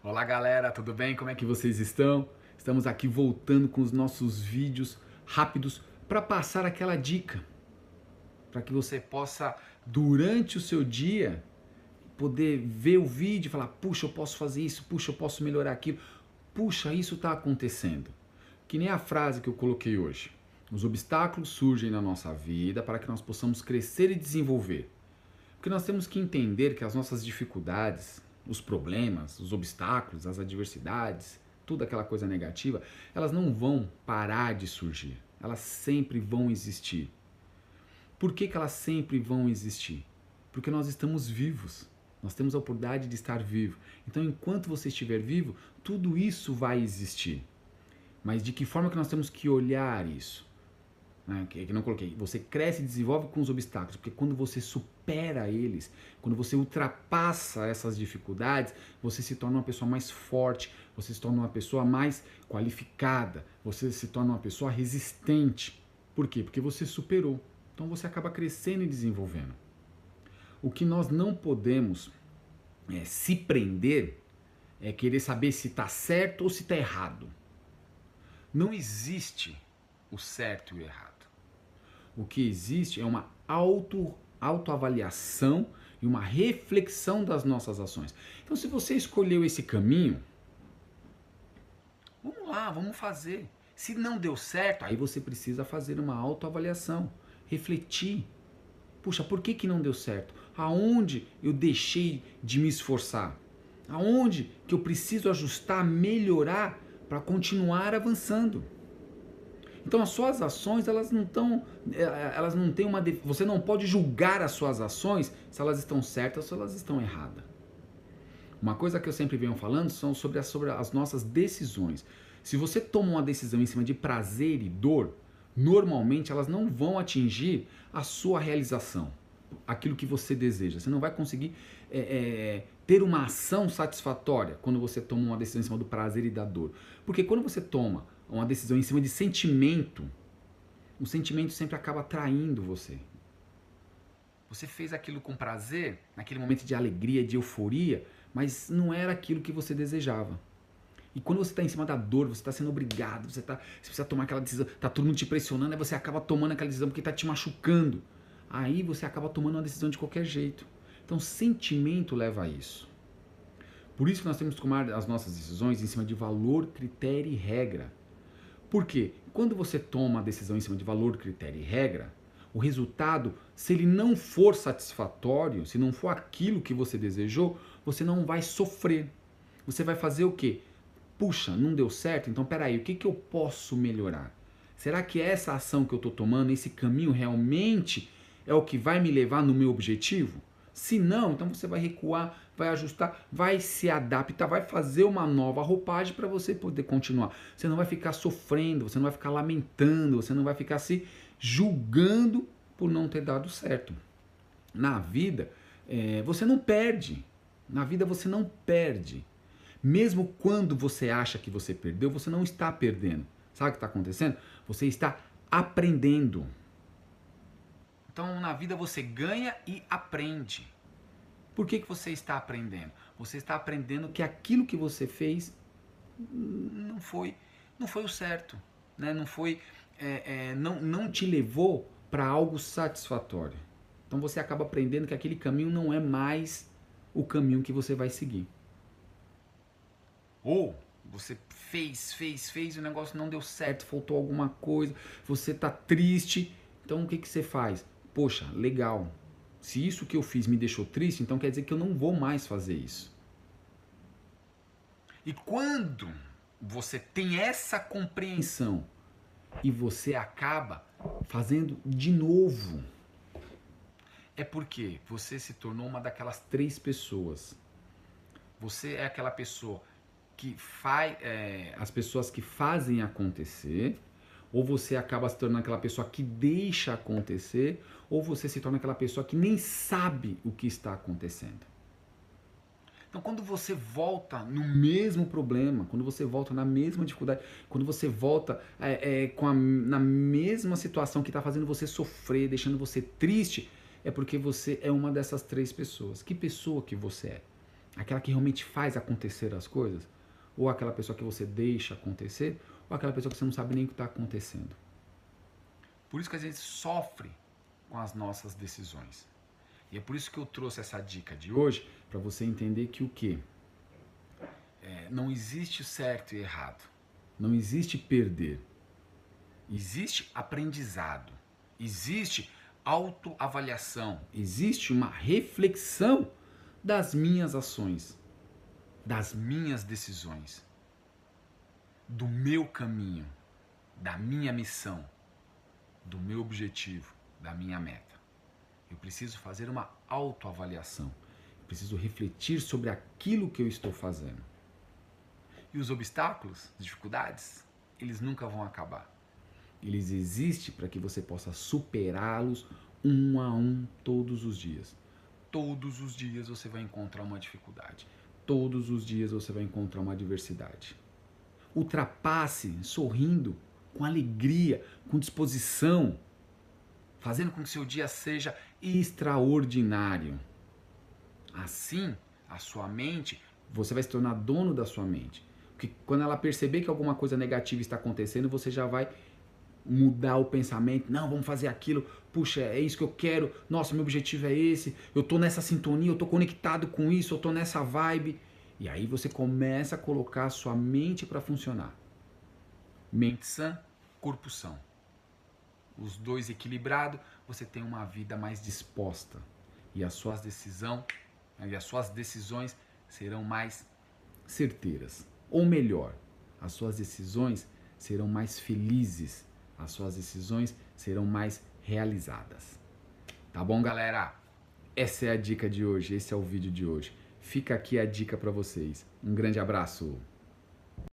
Olá galera, tudo bem? Como é que vocês estão? Estamos aqui voltando com os nossos vídeos rápidos para passar aquela dica para que você possa durante o seu dia poder ver o vídeo e falar: "Puxa, eu posso fazer isso, puxa, eu posso melhorar aquilo. Puxa, isso está acontecendo". Que nem a frase que eu coloquei hoje. Os obstáculos surgem na nossa vida para que nós possamos crescer e desenvolver. Porque nós temos que entender que as nossas dificuldades, os problemas, os obstáculos, as adversidades, tudo aquela coisa negativa, elas não vão parar de surgir. Elas sempre vão existir. Por que, que elas sempre vão existir? Porque nós estamos vivos. Nós temos a oportunidade de estar vivo. Então, enquanto você estiver vivo, tudo isso vai existir. Mas de que forma que nós temos que olhar isso? Né, que, não coloquei, você cresce e desenvolve com os obstáculos, porque quando você supera eles, quando você ultrapassa essas dificuldades, você se torna uma pessoa mais forte, você se torna uma pessoa mais qualificada, você se torna uma pessoa resistente. Por quê? Porque você superou. Então você acaba crescendo e desenvolvendo. O que nós não podemos é, se prender é querer saber se está certo ou se está errado. Não existe o certo e o errado. O que existe é uma auto, autoavaliação e uma reflexão das nossas ações. Então, se você escolheu esse caminho, vamos lá, vamos fazer. Se não deu certo, aí você precisa fazer uma autoavaliação, refletir. Puxa, por que, que não deu certo? Aonde eu deixei de me esforçar? Aonde que eu preciso ajustar, melhorar para continuar avançando? Então as suas ações, elas não estão, é, é, elas não têm uma, você não pode julgar as suas ações se elas estão certas ou se elas estão erradas. Uma coisa que eu sempre venho falando são sobre as, sobre as nossas decisões. Se você toma uma decisão em cima de prazer e dor, normalmente elas não vão atingir a sua realização, aquilo que você deseja. Você não vai conseguir é, é, ter uma ação satisfatória quando você toma uma decisão em cima do prazer e da dor. Porque quando você toma uma decisão em cima de sentimento, o sentimento sempre acaba traindo você. Você fez aquilo com prazer, naquele momento de alegria, de euforia, mas não era aquilo que você desejava. E quando você está em cima da dor, você está sendo obrigado, você, tá, você precisa tomar aquela decisão, está todo mundo te pressionando, aí você acaba tomando aquela decisão porque está te machucando. Aí você acaba tomando uma decisão de qualquer jeito. Então, sentimento leva a isso. Por isso que nós temos que tomar as nossas decisões em cima de valor, critério e regra. Por quê? Quando você toma a decisão em cima de valor, critério e regra, o resultado, se ele não for satisfatório, se não for aquilo que você desejou, você não vai sofrer. Você vai fazer o quê? Puxa, não deu certo? Então peraí, o que, que eu posso melhorar? Será que essa ação que eu estou tomando, esse caminho realmente é o que vai me levar no meu objetivo? Se não, então você vai recuar, vai ajustar, vai se adaptar, vai fazer uma nova roupagem para você poder continuar. Você não vai ficar sofrendo, você não vai ficar lamentando, você não vai ficar se julgando por não ter dado certo. Na vida, é, você não perde. Na vida você não perde. Mesmo quando você acha que você perdeu, você não está perdendo. Sabe o que está acontecendo? Você está aprendendo. Então, na vida você ganha e aprende. Por que, que você está aprendendo? Você está aprendendo que aquilo que você fez não foi, não foi o certo, né? não foi, é, é, não, não te levou para algo satisfatório. Então você acaba aprendendo que aquele caminho não é mais o caminho que você vai seguir. Ou você fez, fez, fez o negócio não deu certo, faltou alguma coisa, você está triste. Então o que, que você faz? poxa, legal. Se isso que eu fiz me deixou triste, então quer dizer que eu não vou mais fazer isso. E quando você tem essa compreensão e você acaba fazendo de novo, é porque você se tornou uma daquelas três pessoas. Você é aquela pessoa que faz, é, as pessoas que fazem acontecer ou você acaba se tornando aquela pessoa que deixa acontecer, ou você se torna aquela pessoa que nem sabe o que está acontecendo. Então, quando você volta no mesmo problema, quando você volta na mesma dificuldade, quando você volta é, é, com a, na mesma situação que está fazendo você sofrer, deixando você triste, é porque você é uma dessas três pessoas. Que pessoa que você é? Aquela que realmente faz acontecer as coisas? Ou aquela pessoa que você deixa acontecer? Ou aquela pessoa que você não sabe nem o que está acontecendo? Por isso que a gente sofre com as nossas decisões. E é por isso que eu trouxe essa dica de hoje, para você entender que o quê? É, não existe certo e errado. Não existe perder. Existe aprendizado. Existe autoavaliação. Existe uma reflexão das minhas ações, das minhas decisões, do meu caminho, da minha missão, do meu objetivo, da minha meta. Eu preciso fazer uma autoavaliação. Eu preciso refletir sobre aquilo que eu estou fazendo. E os obstáculos, dificuldades, eles nunca vão acabar. Eles existem para que você possa superá-los um a um todos os dias. Todos os dias você vai encontrar uma dificuldade. Todos os dias você vai encontrar uma adversidade. Ultrapasse sorrindo, com alegria, com disposição, fazendo com que seu dia seja extraordinário. Assim, a sua mente, você vai se tornar dono da sua mente. Porque quando ela perceber que alguma coisa negativa está acontecendo, você já vai mudar o pensamento. Não, vamos fazer aquilo. Puxa, é isso que eu quero. Nossa, meu objetivo é esse. Eu tô nessa sintonia, eu tô conectado com isso, eu tô nessa vibe. E aí você começa a colocar a sua mente para funcionar. Mente sã, corpo são. Os dois equilibrados, você tem uma vida mais disposta. E as suas decisão, e as suas decisões serão mais certeiras. Ou melhor, as suas decisões serão mais felizes, as suas decisões serão mais realizadas. Tá bom, galera? Essa é a dica de hoje, esse é o vídeo de hoje. Fica aqui a dica para vocês. Um grande abraço.